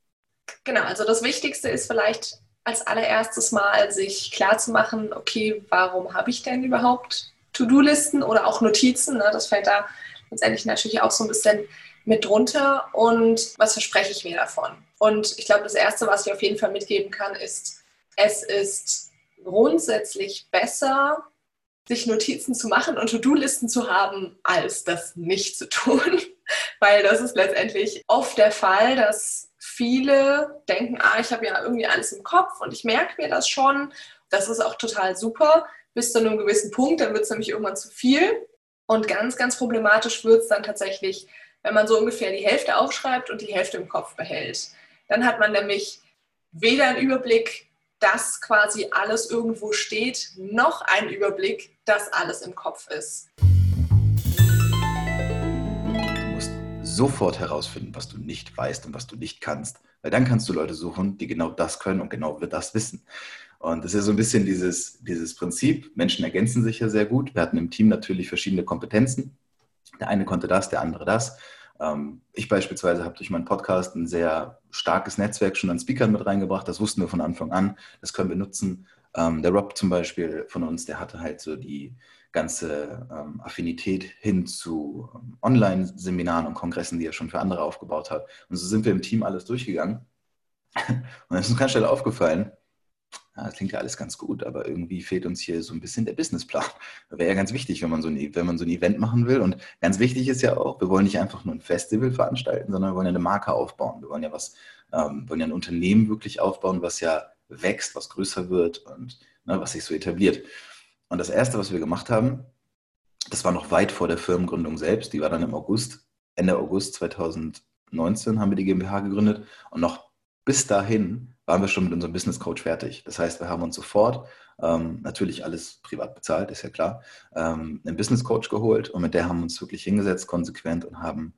Speaker 17: Genau, also das Wichtigste ist vielleicht als allererstes mal sich klar zu machen, okay, warum habe ich denn überhaupt To-Do-Listen oder auch Notizen? Ne? Das fällt da letztendlich natürlich auch so ein bisschen mit drunter und was verspreche ich mir davon? Und ich glaube, das Erste, was ich auf jeden Fall mitgeben kann, ist, es ist grundsätzlich besser, sich Notizen zu machen und To-Do-Listen zu haben, als das nicht zu tun. (laughs) Weil das ist letztendlich oft der Fall, dass viele denken, ah, ich habe ja irgendwie alles im Kopf und ich merke mir das schon. Das ist auch total super, bis zu einem gewissen Punkt, dann wird es nämlich irgendwann zu viel. Und ganz, ganz problematisch wird es dann tatsächlich, wenn man so ungefähr die Hälfte aufschreibt und die Hälfte im Kopf behält. Dann hat man nämlich weder einen Überblick, dass quasi alles irgendwo steht, noch einen Überblick, dass alles im Kopf ist.
Speaker 18: Du musst sofort herausfinden, was du nicht weißt und was du nicht kannst. Weil dann kannst du Leute suchen, die genau das können und genau das wissen. Und das ist so ein bisschen dieses, dieses Prinzip. Menschen ergänzen sich ja sehr gut. Wir hatten im Team natürlich verschiedene Kompetenzen. Der eine konnte das, der andere das. Ähm, ich beispielsweise habe durch meinen Podcast ein sehr starkes Netzwerk schon an Speakern mit reingebracht. Das wussten wir von Anfang an. Das können wir nutzen. Ähm, der Rob zum Beispiel von uns, der hatte halt so die ganze ähm, Affinität hin zu Online-Seminaren und Kongressen, die er schon für andere aufgebaut hat. Und so sind wir im Team alles durchgegangen. (laughs) Und dann ist uns ganz schnell aufgefallen, ja, das klingt ja alles ganz gut, aber irgendwie fehlt uns hier so ein bisschen der Businessplan. Das wäre ja ganz wichtig, wenn man, so ein, wenn man so ein Event machen will. Und ganz wichtig ist ja auch, wir wollen nicht einfach nur ein Festival veranstalten, sondern wir wollen ja eine Marke aufbauen. Wir wollen ja was, ähm, wollen ja ein Unternehmen wirklich aufbauen, was ja wächst, was größer wird und ne, was sich so etabliert. Und das Erste, was wir gemacht haben, das war noch weit vor der Firmengründung selbst, die war dann im August, Ende August 2019 haben wir die GmbH gegründet und noch bis dahin waren wir schon mit unserem Business Coach fertig. Das heißt, wir haben uns sofort, ähm, natürlich alles privat bezahlt, ist ja klar, ähm, einen Business Coach geholt und mit der haben wir uns wirklich hingesetzt, konsequent und haben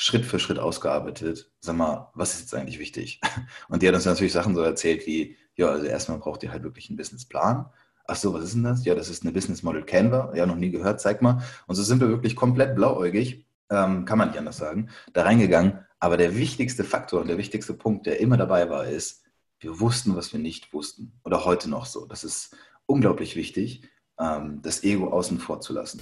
Speaker 18: Schritt für Schritt ausgearbeitet. Sag mal, was ist jetzt eigentlich wichtig? (laughs) Und die hat uns natürlich Sachen so erzählt wie, ja, also erstmal braucht ihr halt wirklich einen Businessplan. Ach so, was ist denn das? Ja, das ist eine Business Model Canva. Ja, noch nie gehört, zeig mal. Und so sind wir wirklich komplett blauäugig, ähm, kann man nicht anders sagen, da reingegangen. Aber der wichtigste Faktor und der wichtigste Punkt, der immer dabei war, ist, wir wussten, was wir nicht wussten. Oder heute noch so. Das ist unglaublich wichtig, ähm, das Ego außen vor zu lassen.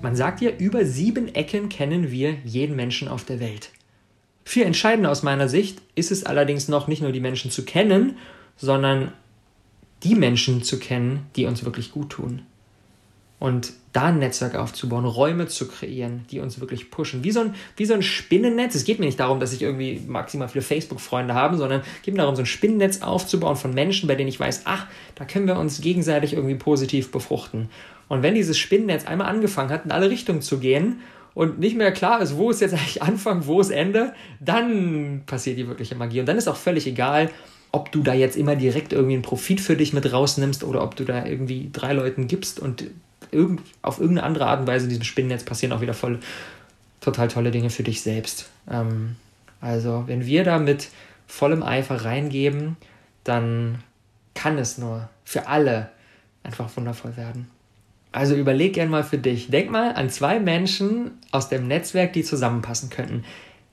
Speaker 5: Man sagt ja, über sieben Ecken kennen wir jeden Menschen auf der Welt. Viel entscheidender aus meiner Sicht ist es allerdings noch nicht nur die Menschen zu kennen, sondern die Menschen zu kennen, die uns wirklich gut tun und da ein Netzwerk aufzubauen, Räume zu kreieren, die uns wirklich pushen. Wie so ein, wie so ein Spinnennetz. Es geht mir nicht darum, dass ich irgendwie maximal viele Facebook-Freunde habe, sondern es geht mir darum, so ein Spinnennetz aufzubauen von Menschen, bei denen ich weiß, ach, da können wir uns gegenseitig irgendwie positiv befruchten. Und wenn dieses Spinnennetz einmal angefangen hat, in alle Richtungen zu gehen und nicht mehr klar ist, wo ist jetzt eigentlich (laughs) Anfang, wo ist Ende, dann passiert die wirkliche Magie. Und dann ist auch völlig egal, ob du da jetzt immer direkt irgendwie einen Profit für dich mit rausnimmst oder ob du da irgendwie drei Leuten gibst und irgend, auf irgendeine andere Art und Weise in diesem Spinnennetz passieren auch wieder voll, total tolle Dinge für dich selbst. Ähm, also, wenn wir da mit vollem Eifer reingeben, dann kann es nur für alle einfach wundervoll werden. Also überleg gern mal für dich. Denk mal an zwei Menschen aus dem Netzwerk, die zusammenpassen könnten.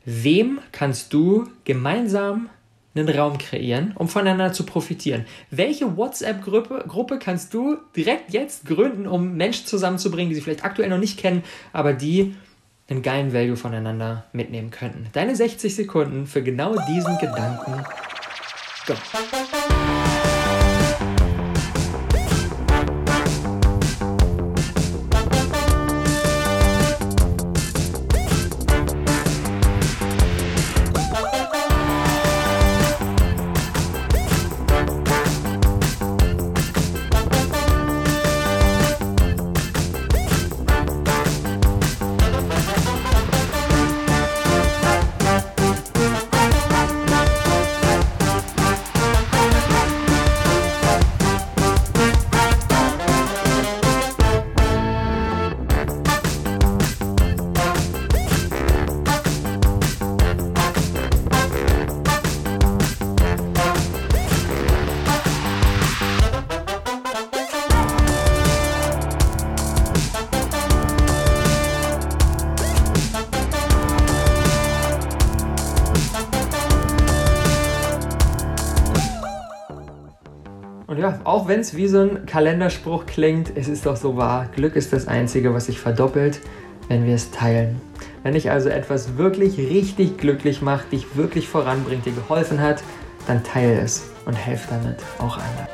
Speaker 5: Wem kannst du gemeinsam einen Raum kreieren, um voneinander zu profitieren. Welche WhatsApp-Gruppe Gruppe kannst du direkt jetzt gründen, um Menschen zusammenzubringen, die sie vielleicht aktuell noch nicht kennen, aber die einen geilen Value voneinander mitnehmen könnten? Deine 60 Sekunden für genau diesen Gedanken. Go. Wenn es wie so ein Kalenderspruch klingt, es ist doch so wahr. Glück ist das Einzige, was sich verdoppelt, wenn wir es teilen. Wenn dich also etwas wirklich richtig glücklich macht, dich wirklich voranbringt, dir geholfen hat, dann teile es und helf damit auch anderen.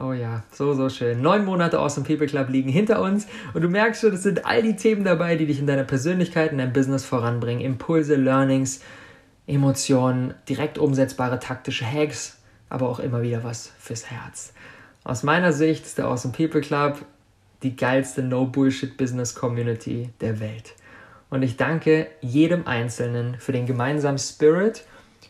Speaker 5: Oh ja, so, so schön. Neun Monate Awesome People Club liegen hinter uns und du merkst schon, es sind all die Themen dabei, die dich in deiner Persönlichkeit, in deinem Business voranbringen. Impulse, Learnings, Emotionen, direkt umsetzbare taktische Hacks, aber auch immer wieder was fürs Herz. Aus meiner Sicht ist der Awesome People Club die geilste No-Bullshit-Business-Community der Welt. Und ich danke jedem Einzelnen für den gemeinsamen Spirit,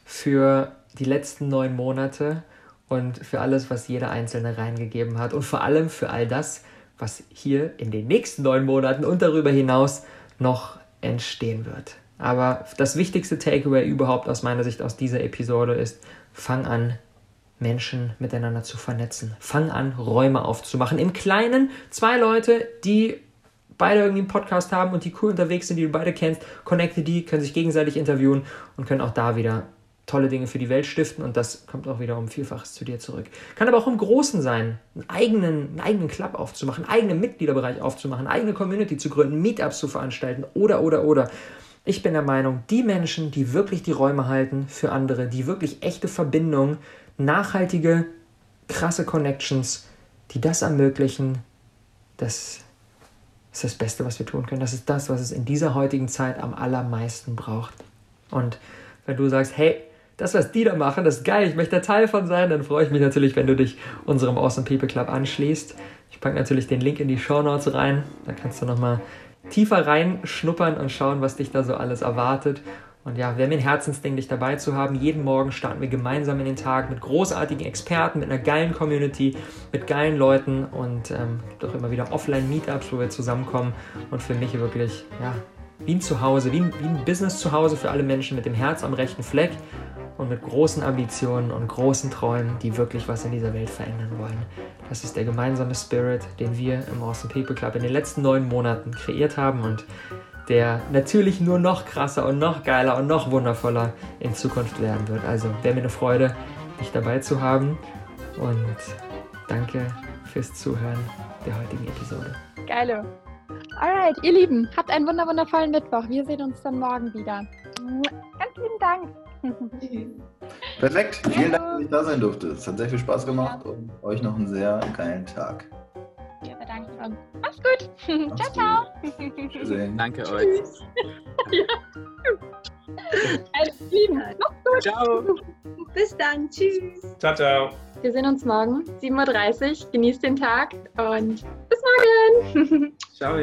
Speaker 5: für die letzten neun Monate und für alles, was jeder Einzelne reingegeben hat und vor allem für all das, was hier in den nächsten neun Monaten und darüber hinaus noch entstehen wird. Aber das wichtigste Takeaway überhaupt aus meiner Sicht aus dieser Episode ist, fang an, Menschen miteinander zu vernetzen. Fang an, Räume aufzumachen. Im Kleinen zwei Leute, die beide irgendwie einen Podcast haben und die cool unterwegs sind, die du beide kennst, connecte die, können sich gegenseitig interviewen und können auch da wieder tolle Dinge für die Welt stiften und das kommt auch wieder um Vielfaches zu dir zurück. Kann aber auch im Großen sein, einen eigenen, einen eigenen Club aufzumachen, einen eigenen Mitgliederbereich aufzumachen, eine eigene Community zu gründen, Meetups zu veranstalten oder, oder, oder. Ich bin der Meinung, die Menschen, die wirklich die Räume halten für andere, die wirklich echte Verbindungen, nachhaltige, krasse Connections, die das ermöglichen, das ist das Beste, was wir tun können. Das ist das, was es in dieser heutigen Zeit am allermeisten braucht. Und wenn du sagst, hey, das, was die da machen, das ist geil, ich möchte Teil von sein, dann freue ich mich natürlich, wenn du dich unserem Awesome People Club anschließt. Ich packe natürlich den Link in die Show Notes rein, da kannst du nochmal tiefer reinschnuppern und schauen, was dich da so alles erwartet. Und ja, wäre mir ein Herzensding, dich dabei zu haben. Jeden Morgen starten wir gemeinsam in den Tag mit großartigen Experten, mit einer geilen Community, mit geilen Leuten und ähm, gibt auch immer wieder Offline-Meetups, wo wir zusammenkommen und für mich wirklich, ja, wie ein Zuhause, wie ein, wie ein Business Zuhause für alle Menschen mit dem Herz am rechten Fleck und mit großen Ambitionen und großen Träumen, die wirklich was in dieser Welt verändern wollen. Das ist der gemeinsame Spirit, den wir im Awesome People Club in den letzten neun Monaten kreiert haben und der natürlich nur noch krasser und noch geiler und noch wundervoller in Zukunft werden wird. Also wäre mir eine Freude, dich dabei zu haben und danke fürs Zuhören der heutigen Episode.
Speaker 3: Geile. Alright, ihr Lieben, habt einen wundervollen Mittwoch. Wir sehen uns dann morgen wieder. Ganz lieben Dank. (laughs)
Speaker 18: Perfekt. Vielen Dank, dass ich da sein durfte. Es hat sehr viel Spaß gemacht und euch noch einen sehr geilen Tag
Speaker 3: wir bedanken uns. Macht's gut. (laughs)
Speaker 18: Macht's
Speaker 3: ciao,
Speaker 18: gut.
Speaker 3: ciao.
Speaker 14: Danke euch. (laughs)
Speaker 3: ja. Alles Lieben. Macht's gut.
Speaker 14: Ciao.
Speaker 7: Bis dann. Tschüss.
Speaker 16: Ciao, ciao.
Speaker 3: Wir sehen uns morgen, 7.30 Uhr. Genießt den Tag und bis morgen. (laughs)
Speaker 14: ciao.